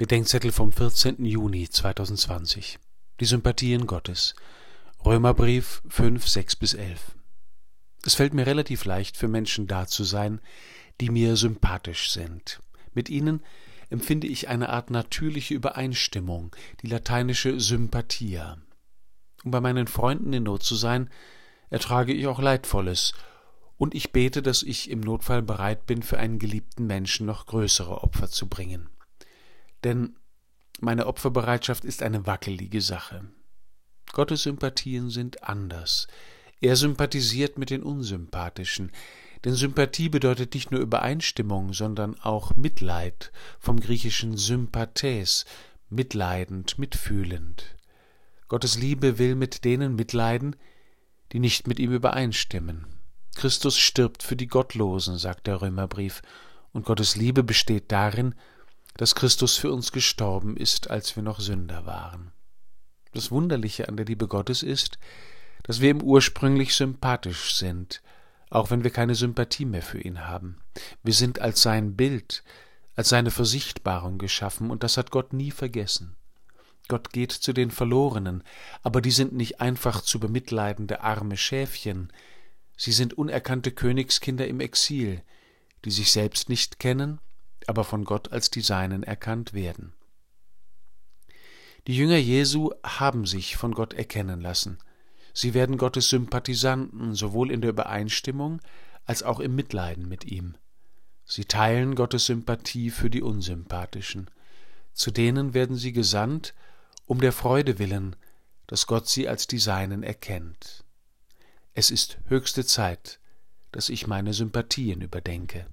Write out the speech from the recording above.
Bedenkzettel vom 14. Juni 2020. Die Sympathien Gottes. Römerbrief 5, 6 bis 11. Es fällt mir relativ leicht, für Menschen da zu sein, die mir sympathisch sind. Mit ihnen empfinde ich eine Art natürliche Übereinstimmung, die lateinische Sympathia. Um bei meinen Freunden in Not zu sein, ertrage ich auch Leidvolles, und ich bete, dass ich im Notfall bereit bin, für einen geliebten Menschen noch größere Opfer zu bringen denn meine Opferbereitschaft ist eine wackelige Sache. Gottes Sympathien sind anders. Er sympathisiert mit den Unsympathischen, denn Sympathie bedeutet nicht nur Übereinstimmung, sondern auch Mitleid, vom griechischen Sympathes, mitleidend, mitfühlend. Gottes Liebe will mit denen mitleiden, die nicht mit ihm übereinstimmen. Christus stirbt für die Gottlosen, sagt der Römerbrief, und Gottes Liebe besteht darin, dass Christus für uns gestorben ist, als wir noch Sünder waren. Das Wunderliche an der Liebe Gottes ist, dass wir ihm ursprünglich sympathisch sind, auch wenn wir keine Sympathie mehr für ihn haben. Wir sind als sein Bild, als seine Versichtbarung geschaffen, und das hat Gott nie vergessen. Gott geht zu den Verlorenen, aber die sind nicht einfach zu bemitleidende arme Schäfchen, sie sind unerkannte Königskinder im Exil, die sich selbst nicht kennen aber von Gott als die Seinen erkannt werden. Die Jünger Jesu haben sich von Gott erkennen lassen. Sie werden Gottes Sympathisanten sowohl in der Übereinstimmung als auch im Mitleiden mit ihm. Sie teilen Gottes Sympathie für die Unsympathischen. Zu denen werden sie gesandt, um der Freude willen, dass Gott sie als die Seinen erkennt. Es ist höchste Zeit, dass ich meine Sympathien überdenke.